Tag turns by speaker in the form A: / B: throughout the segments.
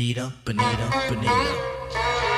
A: Bonita, bonita, bonita.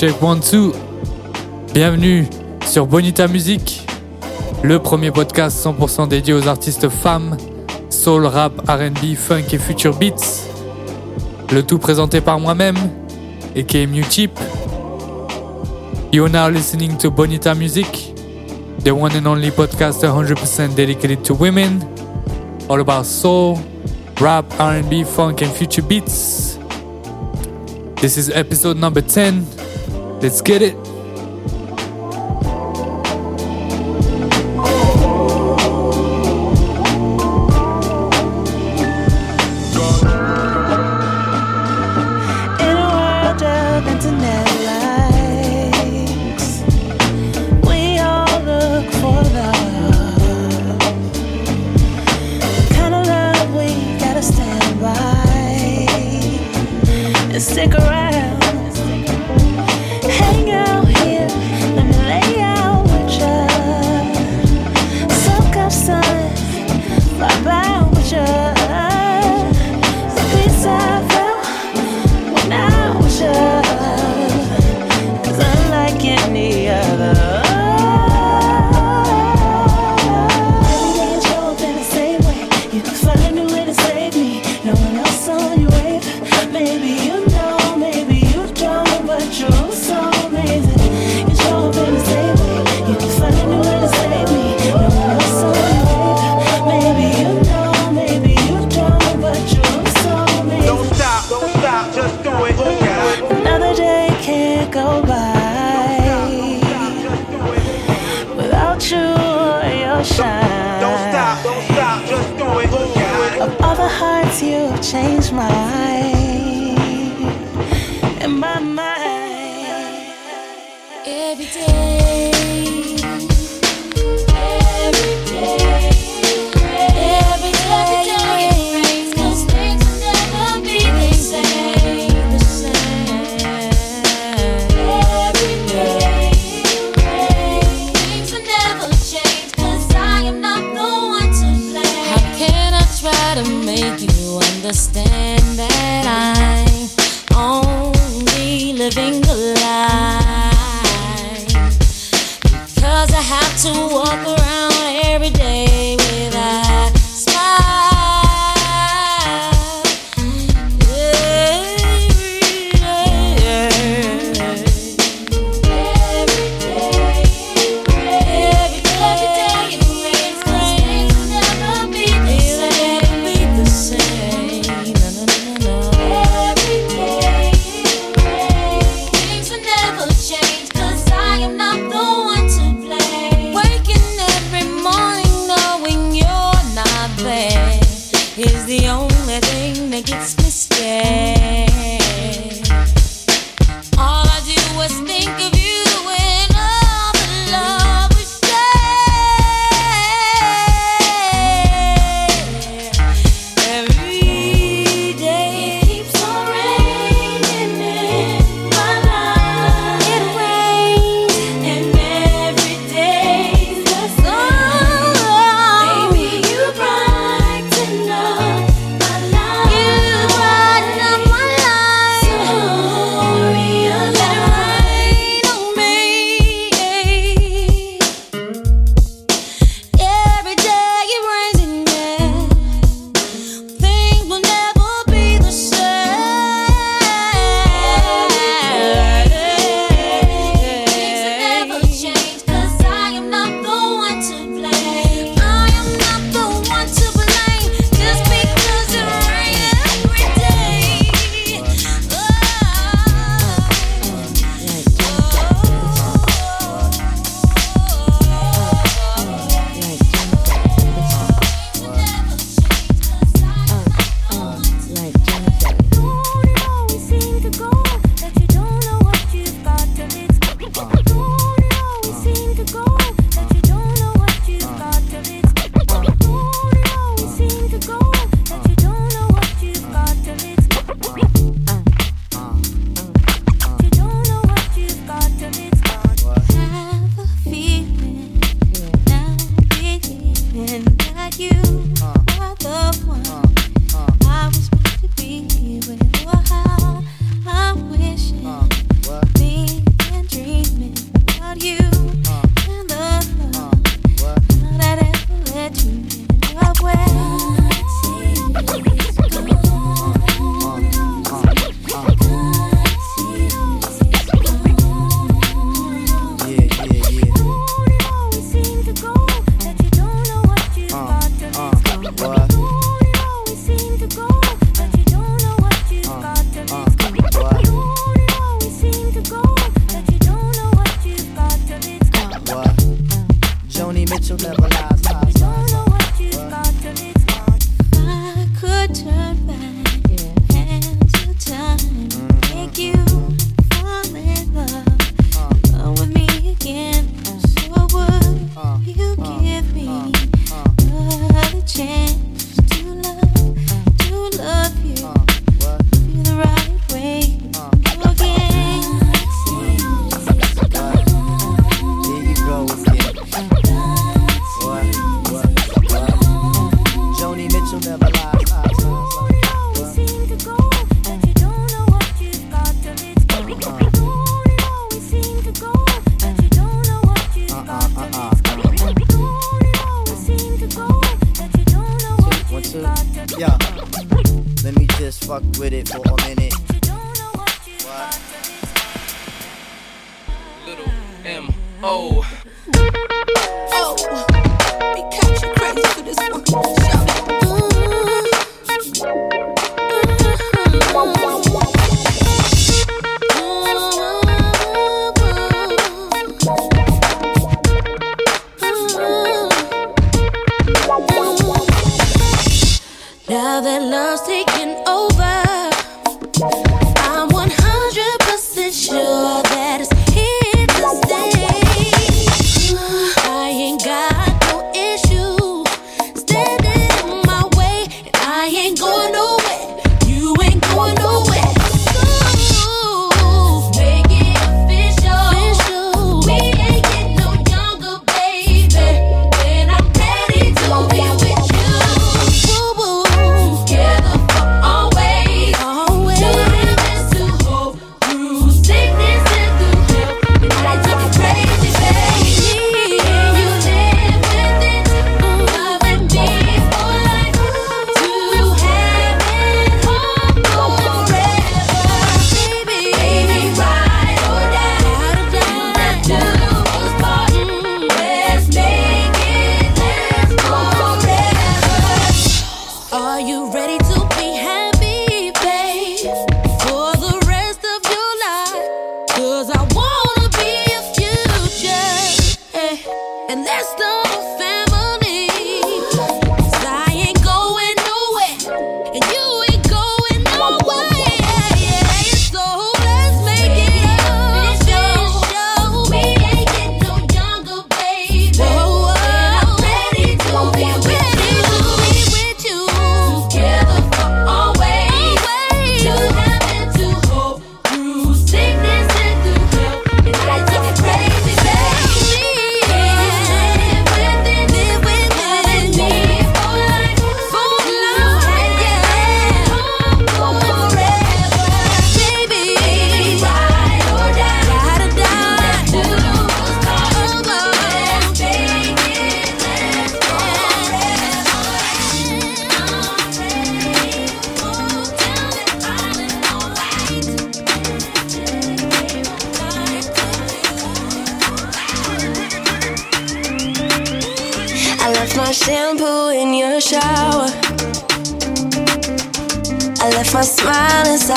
B: Check One Two. Bienvenue sur Bonita Music, le premier podcast 100% dédié aux artistes femmes, soul, rap, RB, funk et future beats. Le tout présenté par moi-même, et qui Chip. You are now listening to Bonita Music, the one and only podcast 100% dedicated to women, all about soul, rap, R&B, funk, and future beats. This is episode number 10. Let's get it.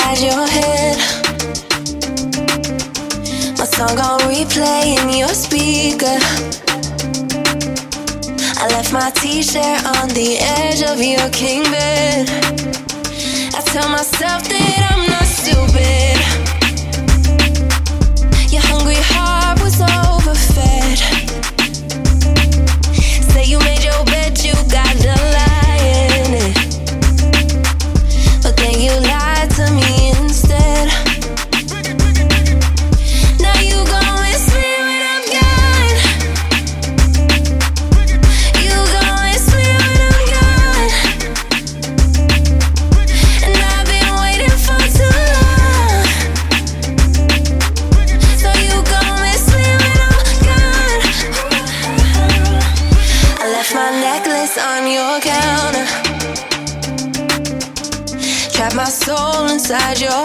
C: inside your head. My song on replay in your speaker. I left my t-shirt on the edge of your king bed. I tell myself that I'm not stupid. Your hungry heart was on. inside your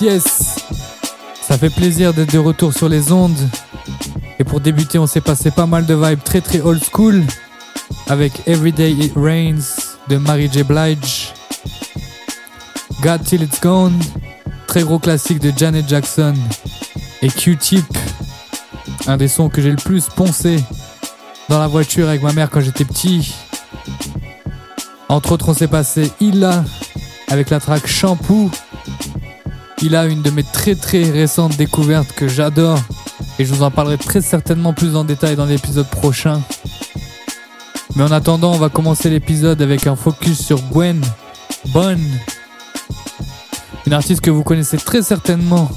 D: yes. Ça fait plaisir d'être de retour sur les ondes. Et pour débuter, on s'est passé pas mal de vibes très très old school avec Everyday It Rains de Mary J. Blige. God Till It's Gone, très gros classique de Janet Jackson. Et Q-Tip,
A: un des sons que j'ai le plus poncé dans la voiture avec ma mère quand j'étais petit. Entre autres, on s'est passé Illa avec la track Shampoo Illa, une de mes très très récentes découvertes que j'adore et je vous en parlerai très certainement plus en détail dans l'épisode prochain. Mais en attendant, on va commencer l'épisode avec un focus sur Gwen Bonne, une artiste que vous connaissez très certainement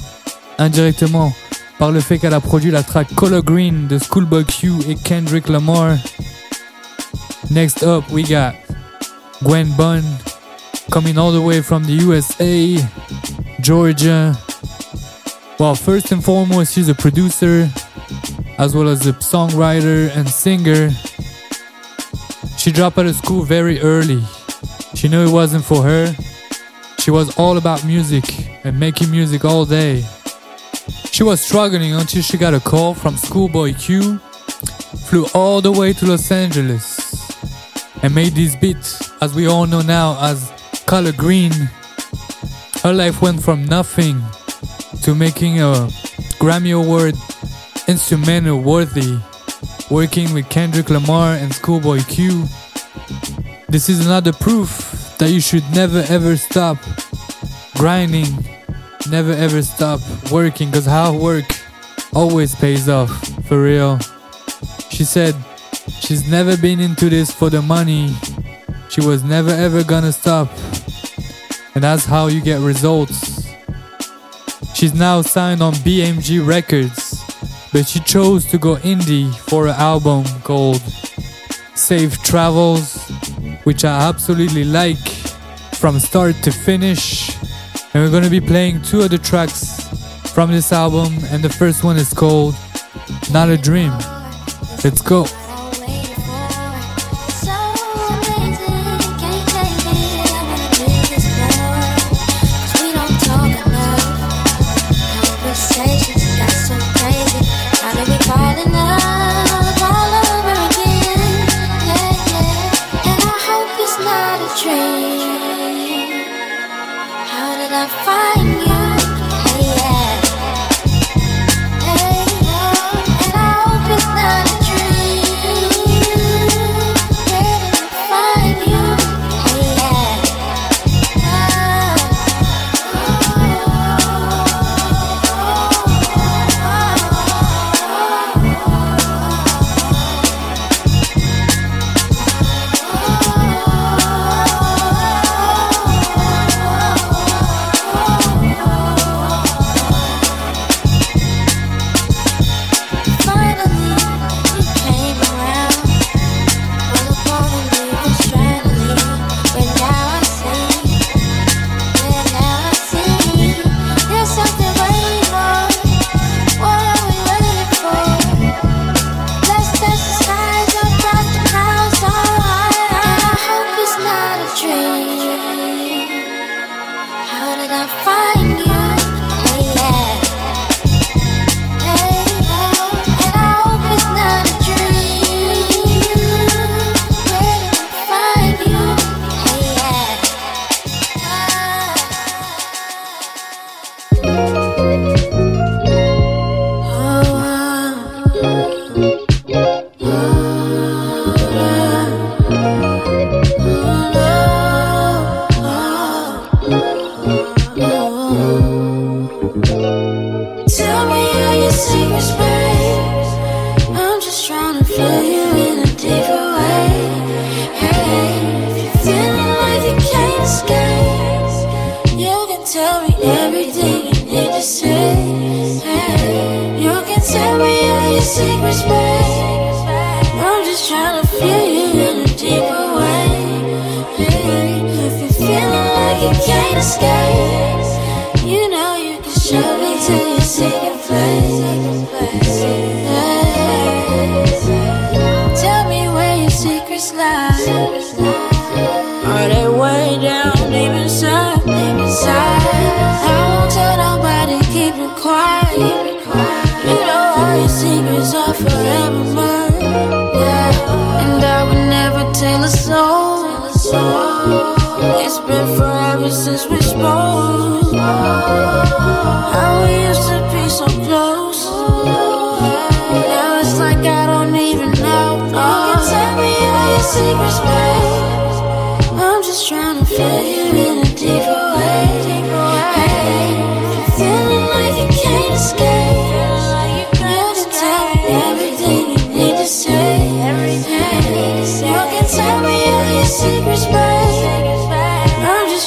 A: indirectement par le fait qu'elle a produit la track Color Green de Schoolboy Q et Kendrick Lamar. Next up, we got Gwen Bunn coming all the way from the USA, Georgia. Well, first and foremost, she's a producer as well as a songwriter and singer. She dropped out of school very early. She knew it wasn't for her. She was all about music and making music all day. She was struggling until she got a call from Schoolboy Q, flew all the way to Los Angeles, and made this beat, as we all know now as Collard Greens. Her life went from nothing to making a Grammy Award instrumental worthy, working with Kendrick Lamar and Schoolboy Q. This is another proof that you should never ever stop grinding never ever stop working because hard work always pays off for real she said she's never been into this for the money she was never ever gonna stop and that's how you get results she's now signed on bmg records but she chose to go indie for an album called safe travels which i absolutely like from start to finish and we're gonna be playing two of the tracks from this album, and the first one is called Not a Dream. Let's go.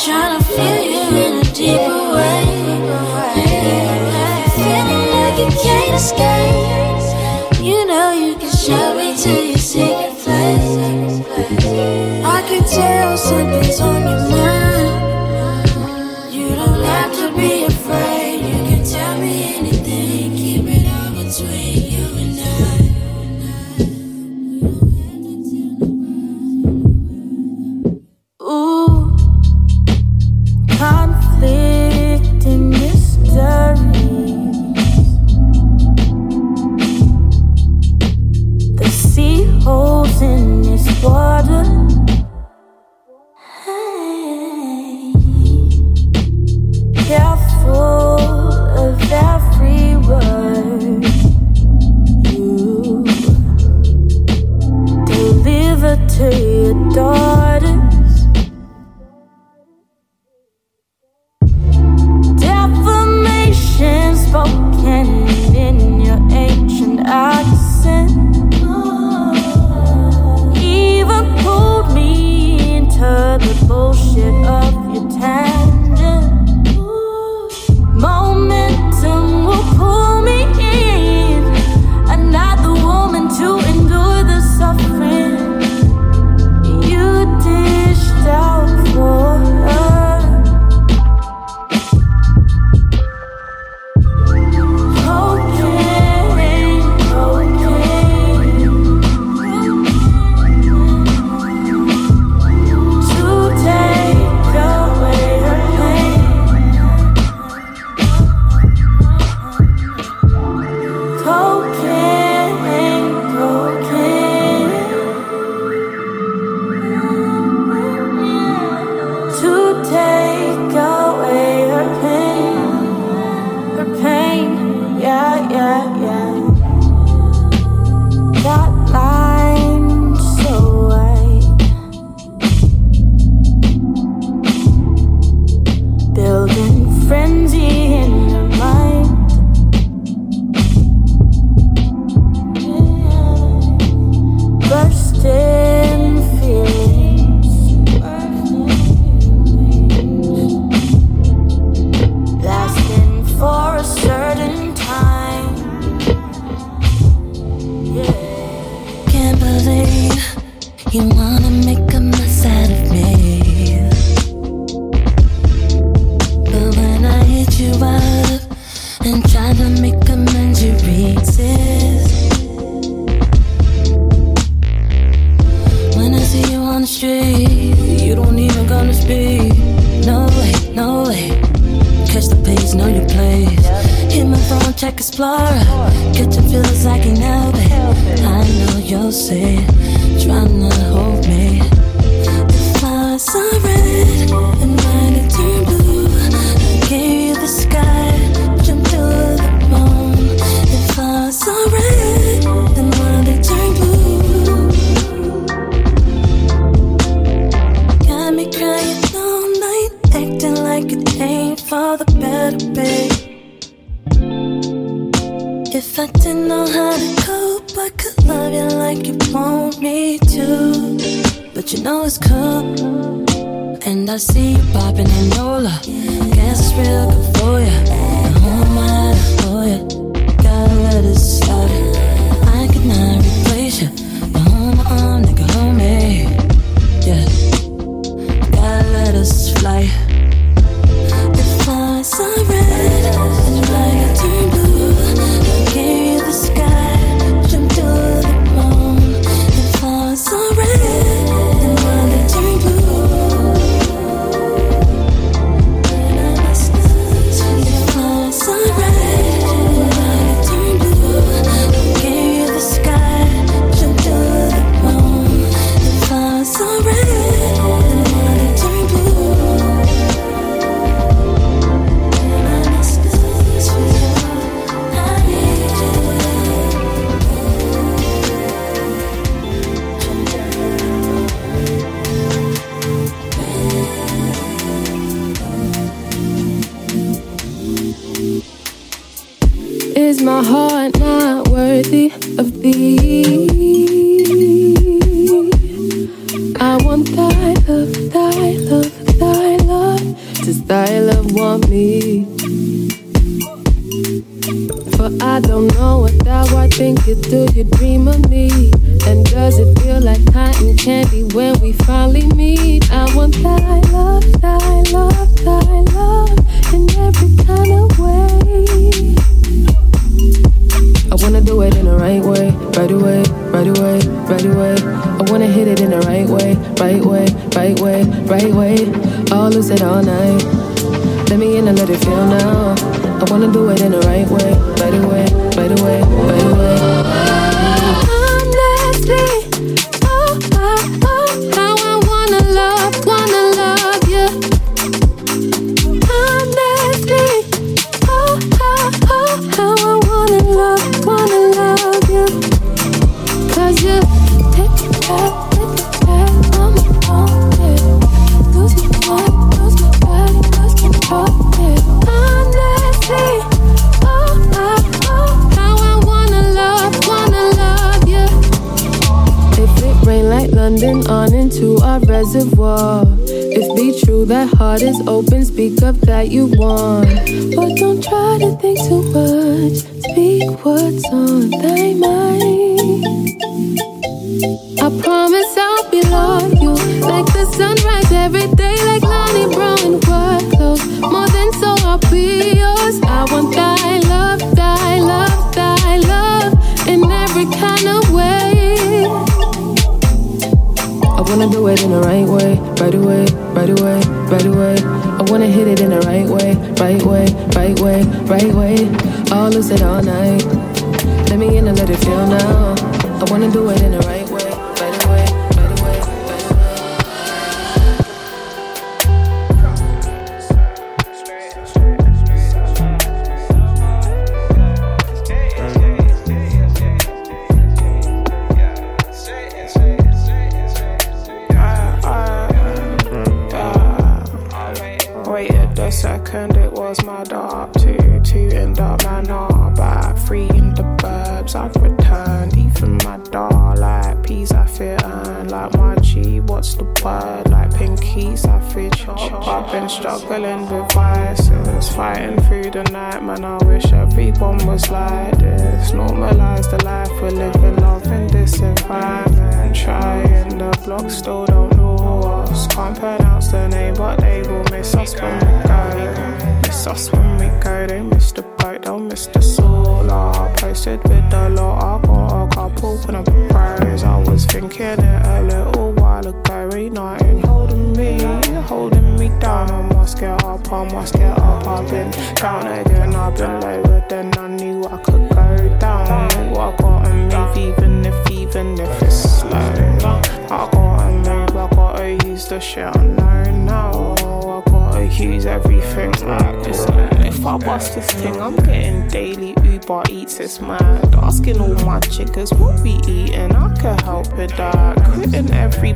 E: feel you in a deeper way. Feeling like you can't escape, you know you can show me to your secret place. I
A: can tell something's on your mind.
C: speak
F: what's on thy mind. I promise I'll be loyal, like the sunrise every day, like Lonnie Brown work clothes. More than so, I'll be yours. I want thy love, thy love, thy love in every kind of way. I wanna do it in the right way, right away, right away, right away. I wanna hit it in the right way, right way, right way, right way. I'll lose it all night. Let me in and let it feel now. I wanna do it in the right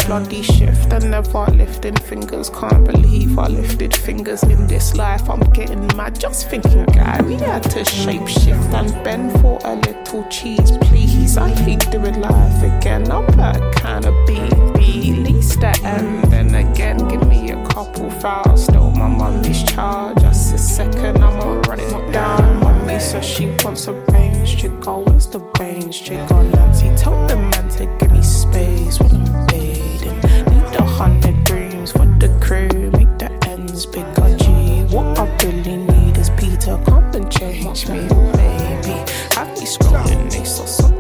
G: bloody shift and never lifting fingers. Can't believe I lifted fingers in this life. I'm getting mad just thinking, guy. We had to shape shift and bend for a little cheese, please. I hate doing life again. I'm a kind of B, B, least at end. Then again, give me a couple files. Stole my money's child just a second. I'ma run it down. Mummy says she wants a range. Chick always the range. Chick on Nancy. Tell the man to give me space. When the crew make the ends big, bigger. G, what I really need is Peter. Come and change me, baby. I be scrolling, they
C: so something.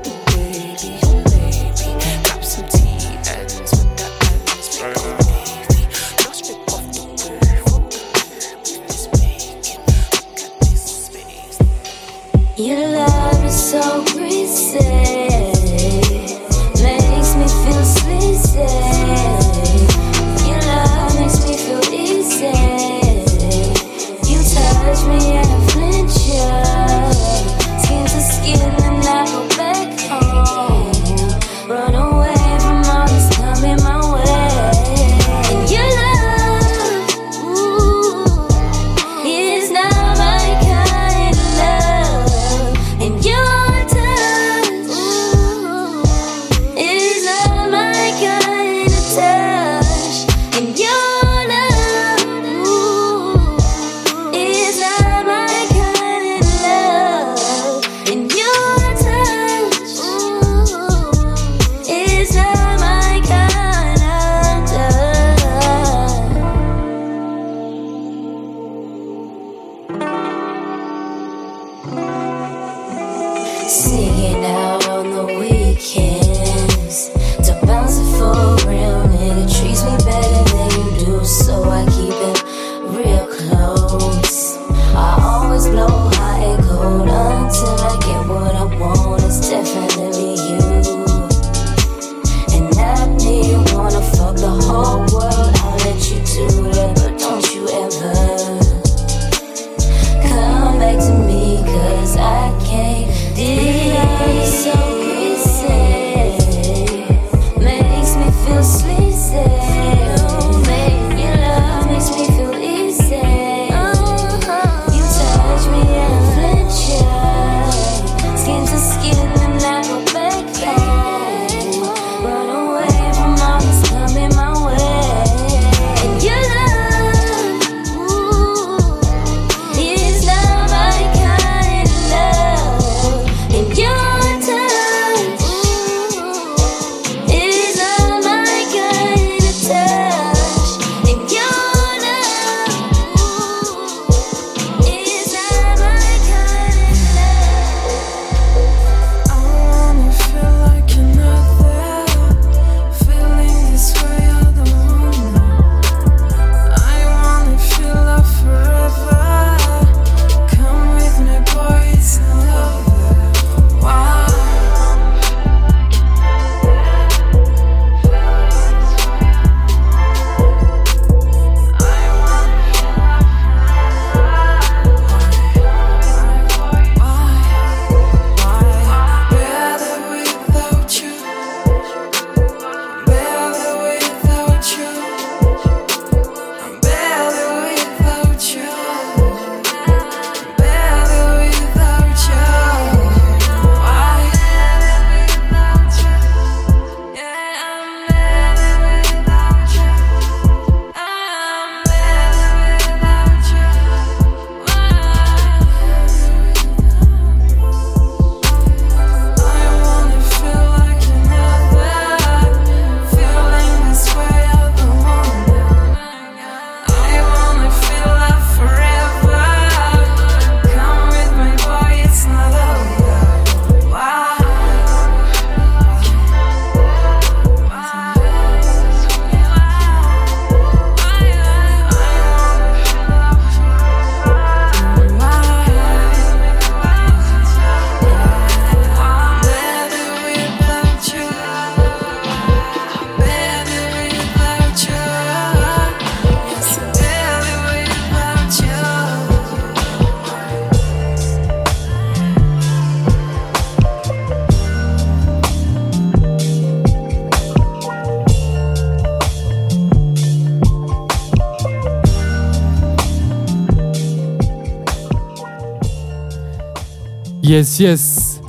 D: Yes, yes.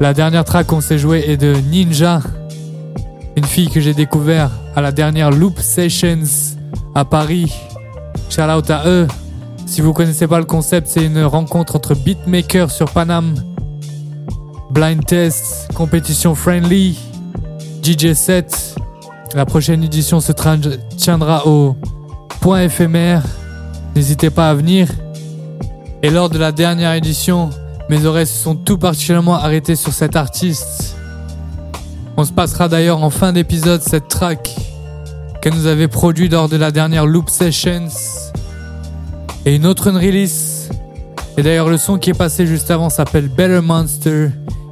D: La dernière track qu'on s'est joué est de Ninja, une fille que j'ai découvert à la dernière Loop Sessions à Paris. Shout out à eux. Si vous connaissez pas le concept, c'est une rencontre entre beatmakers sur Paname. Blind test, compétition friendly, DJ set. La prochaine édition se tiendra au point éphémère. N'hésitez pas à venir. Et lors de la dernière édition, mes oreilles se sont tout particulièrement arrêtées sur cet artiste. On se passera d'ailleurs en fin d'épisode cette track qu'elle nous avait produit lors de la dernière Loop Sessions. Et une autre release. Et d'ailleurs le son qui est passé juste avant s'appelle Better Monster,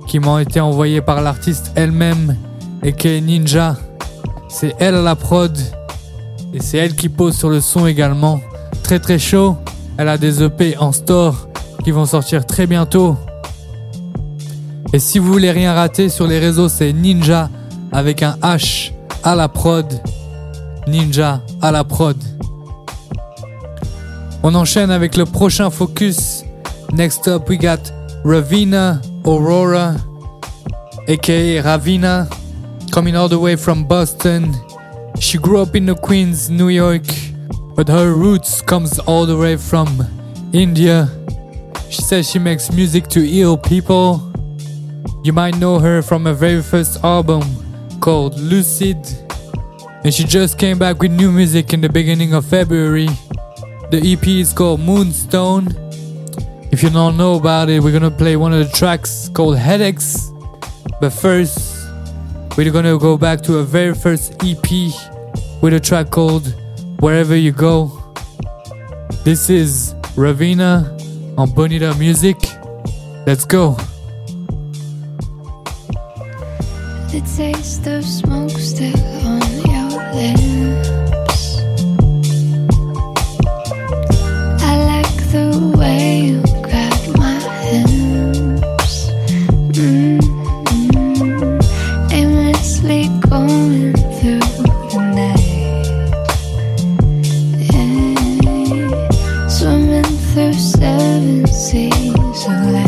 D: qui m'a été envoyé par l'artiste elle-même, et qui est Ninja. C'est elle à la prod, et c'est elle qui pose sur le son également. Très très chaud. Elle a des EP en store vont sortir très bientôt. Et si vous voulez rien rater sur les réseaux, c'est Ninja avec un H à la prod. Ninja à la prod. On enchaîne avec le prochain focus. Next up, we got Ravina Aurora, aka Ravina, coming all the way from Boston. She grew up in the Queens, New York, but her roots comes all the way from India. She says she makes music to heal people. You might know her from her very first album called Lucid. And she just came back with new music in the beginning of February. The EP is called Moonstone. If you don't know about it, we're gonna play one of the tracks called Headaches. But first, we're gonna go back to her very first EP with a track called Wherever You Go. This is Raveena on Bonita Music. Let's go.
H: The taste of smoke still on your lips. I like the way you grab my hips. Mm-hmm. Aimlessly going seas of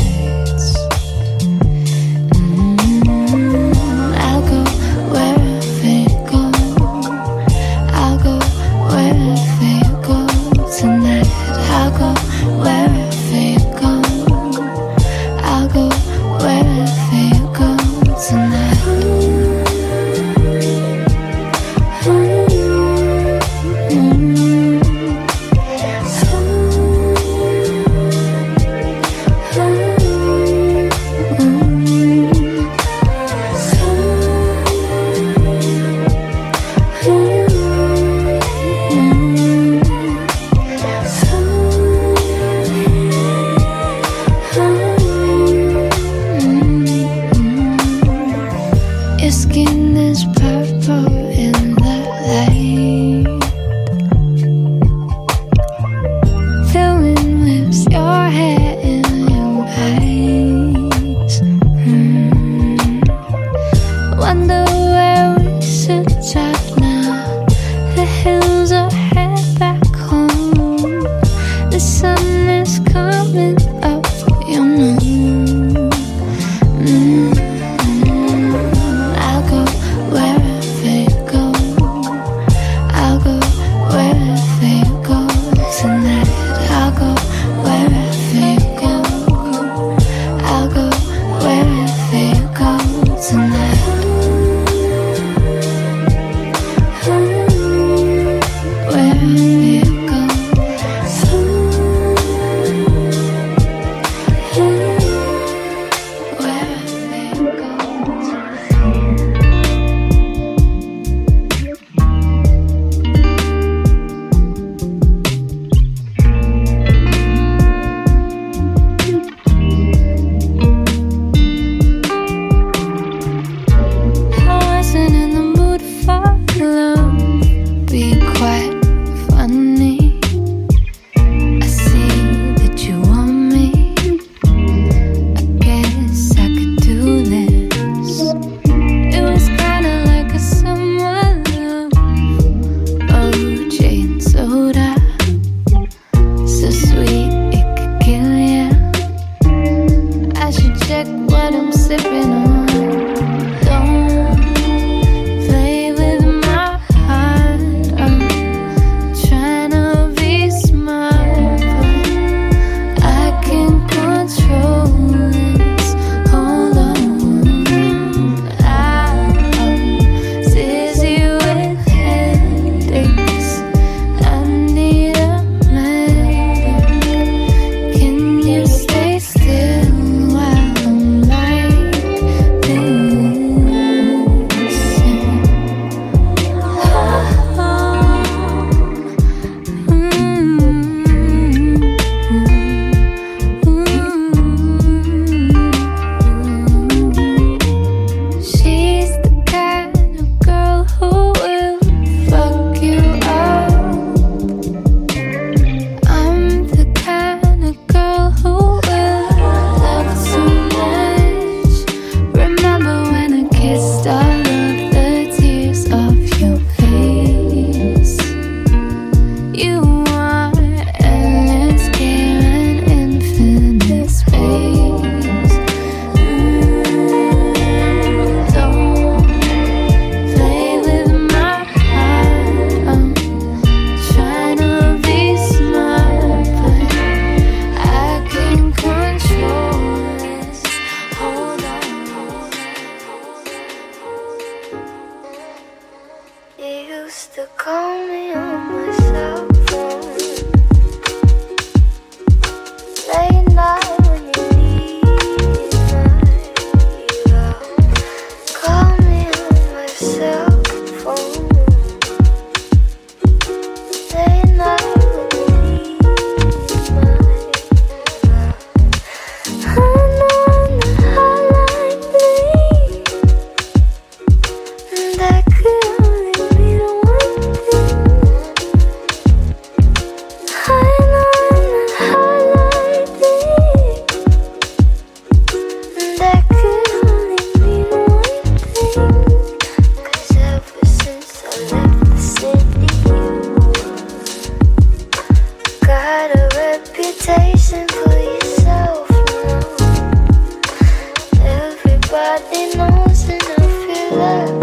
H: is purple in the light.
I: love.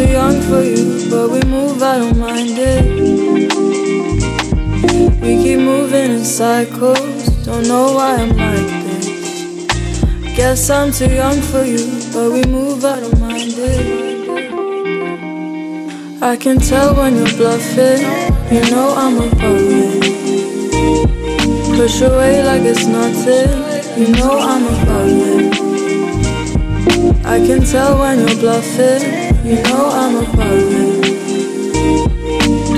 J: too young for you, but we move, I don't mind it. We keep moving in cycles, don't know why I'm like this. Guess I'm too young for you, but we move, I don't mind it. I can tell when you're bluffing, you know I'm above it. Push away like it's nothing, you know I'm above it. I can tell when you're bluffing. You know I'm a it.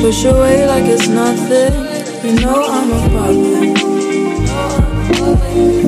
J: Push away like it's nothing. You know I'm
K: a
L: it.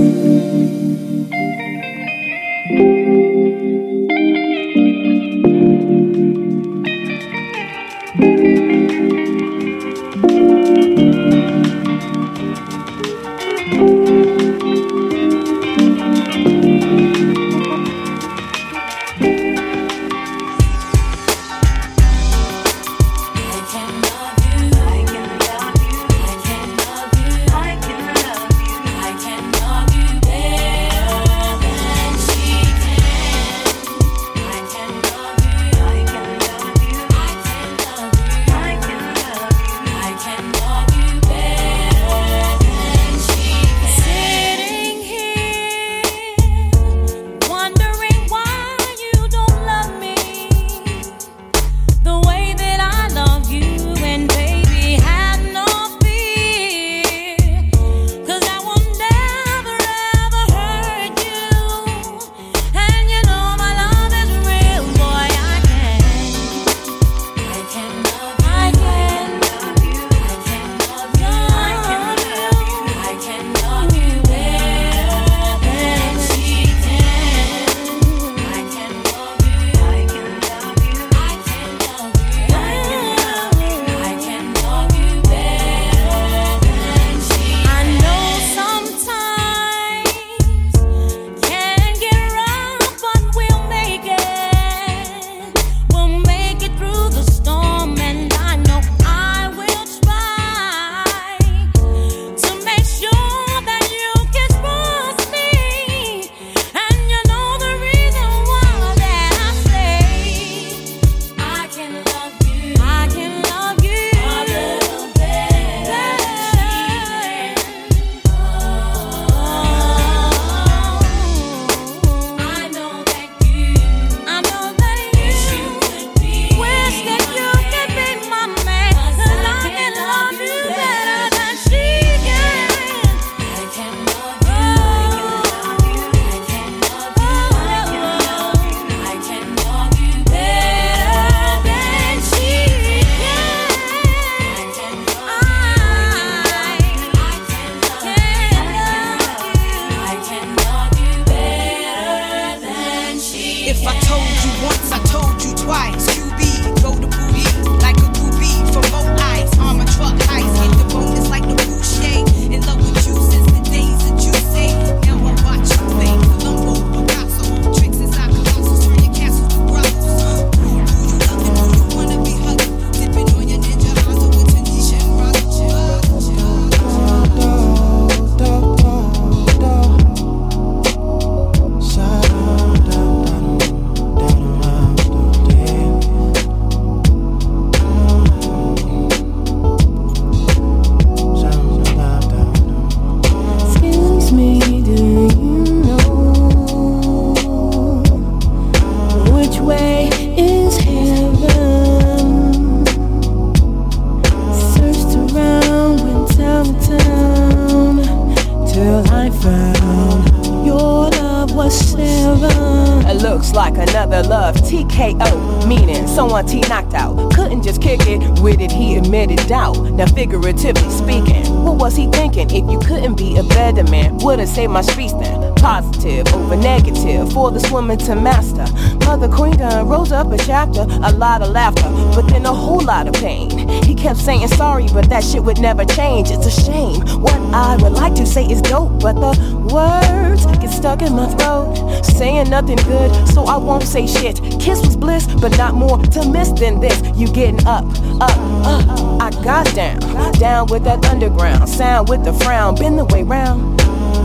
L: To master. Mother Queen done rose up a chapter, a lot of laughter, but then a whole lot of pain. He kept saying sorry, but that shit would never change. It's a shame. What I would like to say is dope, but the words get stuck in my throat. Saying nothing good, so I won't say shit. Kiss was bliss, but not more to miss than this. You getting up, up, up. I got down, down with that underground sound with the frown. Been the way round.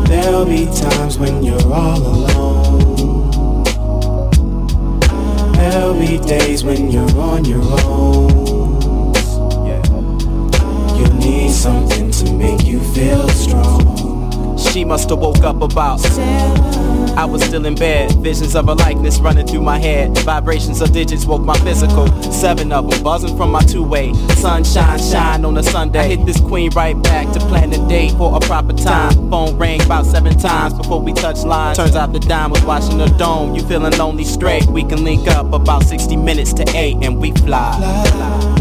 M: There'll be times when you're all alone. There'll be days when you're on your own. You need something to make you feel strong.
N: She must have woke up about. I was still in bed, visions of a likeness running through my head. Vibrations of digits woke my physical. Seven of them buzzing from my two way. Sunshine, shine on a Sunday. I hit this queen right back to plan the date for a proper time. Phone rang about seven times before we touched lines. Turns out the dime was watching the dome. You feeling lonely straight? We can link up about 60 minutes to 8 and we fly.
A: You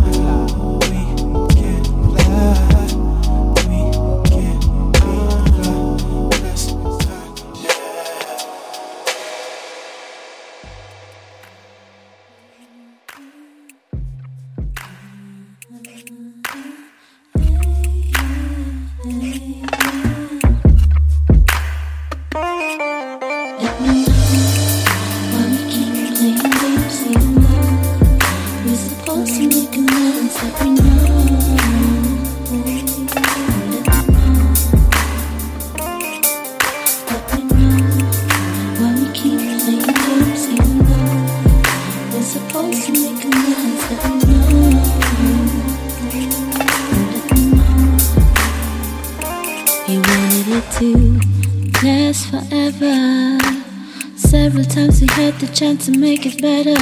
A: to make it better.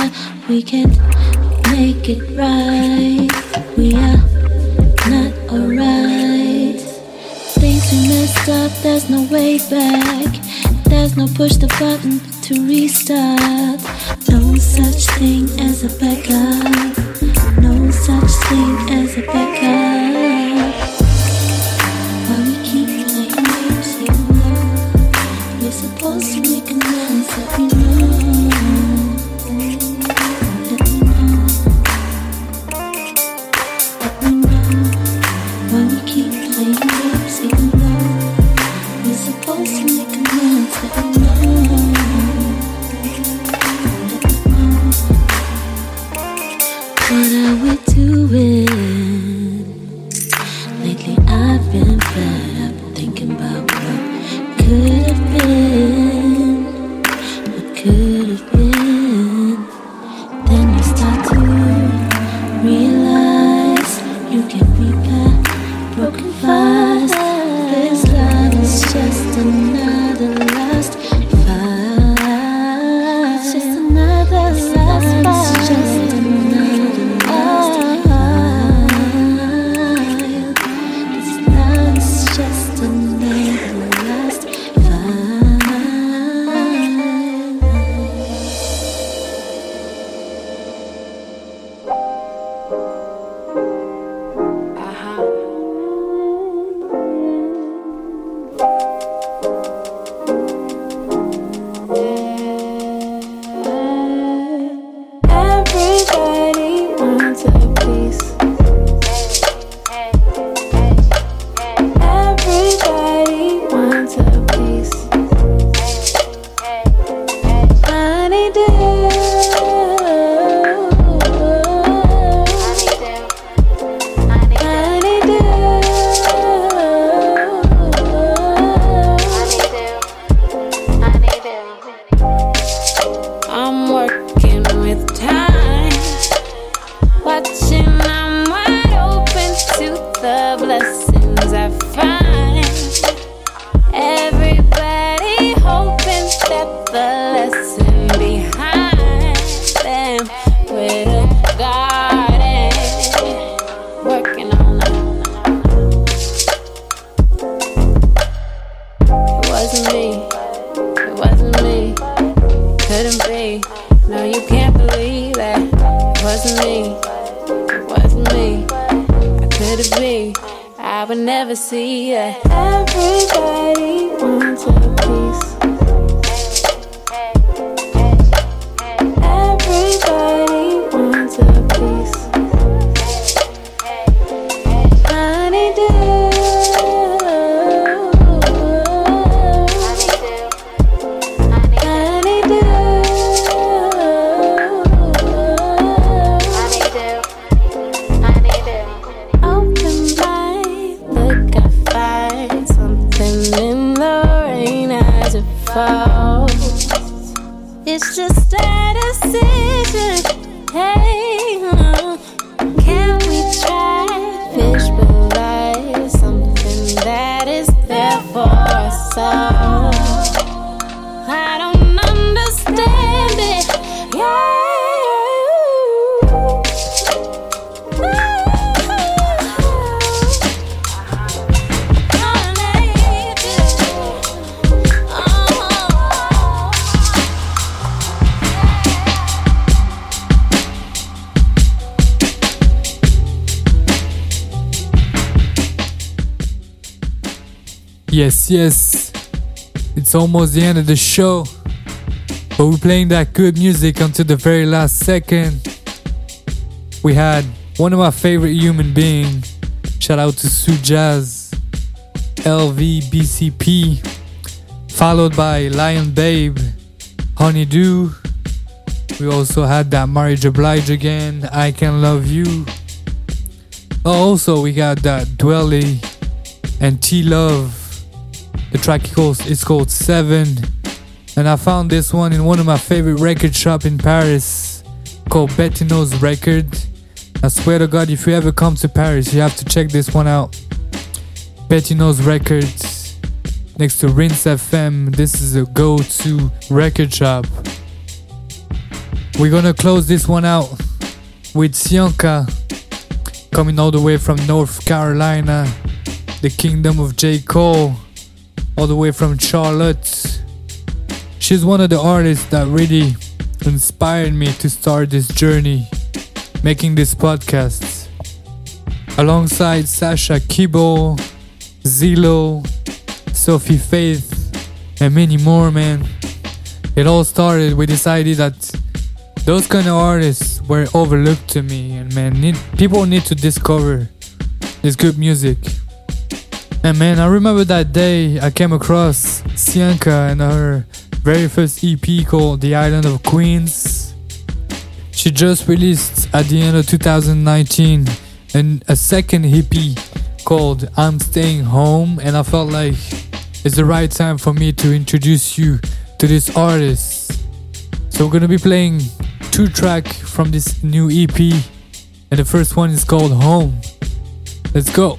A: We can't make it right.
O: vez.
D: Yes. It's almost the end of the show. But we're playing that good music until the very last second. We had one of my favorite human being. Shout out to Sue Jazz, LVBCP, followed by Lion Babe, Honeydew. We also had that Marriage Oblige again, I Can Love You. Oh, also, we got that Dwelly and T Love. The track calls is called Seven, and I found this one in one of my favorite record shop in Paris, called Bettino's Record. I swear to God, if you ever come to Paris, you have to check this one out. Bettino's Records, next to Rinse FM. This is a go-to record shop. We're gonna close this one out with Sionka coming all the way from North Carolina, the kingdom of J. Cole all the way from Charlotte. She's one of the artists that really inspired me to start this journey, making this podcast. Alongside Sasha Kibo, Zilo, Sophie Faith, and many more, man. It all started this idea that those kind of artists were overlooked to me, and man, need, people need to discover this good music. And man, I remember that day I came across Sianka and her very first EP called The Island of Queens. She just released at the end of 2019 and a second EP called I'm Staying Home and I felt like it's the right time for me to introduce you to this artist. So we're gonna be playing two track from this new EP and the first one is called Home. Let's go.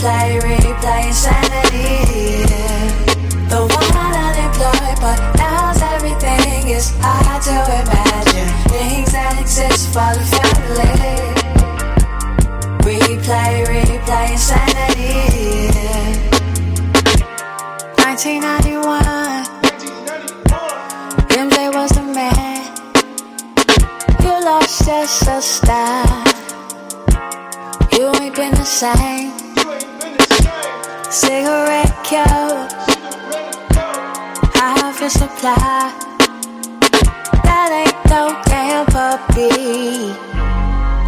C: replay, replay insanity.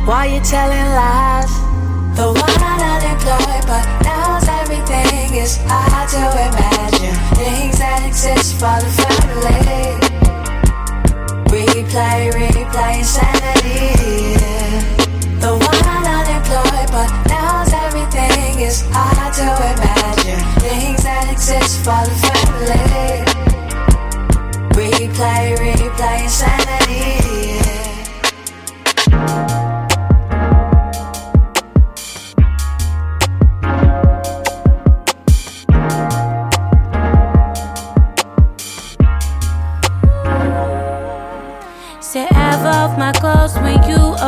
C: Why you telling lies? The one unemployed, but now's everything is hard to imagine. Things that exist for the family. Replay, replay, insanity. Yeah. The one unemployed, but now's everything is hard to imagine. Things that exist for the family. Replay, replay, insanity.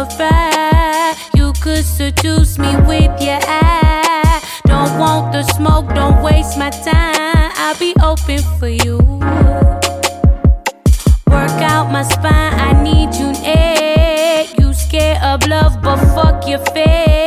O: affair. You could seduce me with your eye. Don't want the smoke, don't waste my time. I'll be open for you. Work out my spine, I need you near. You scared of love, but fuck your fear.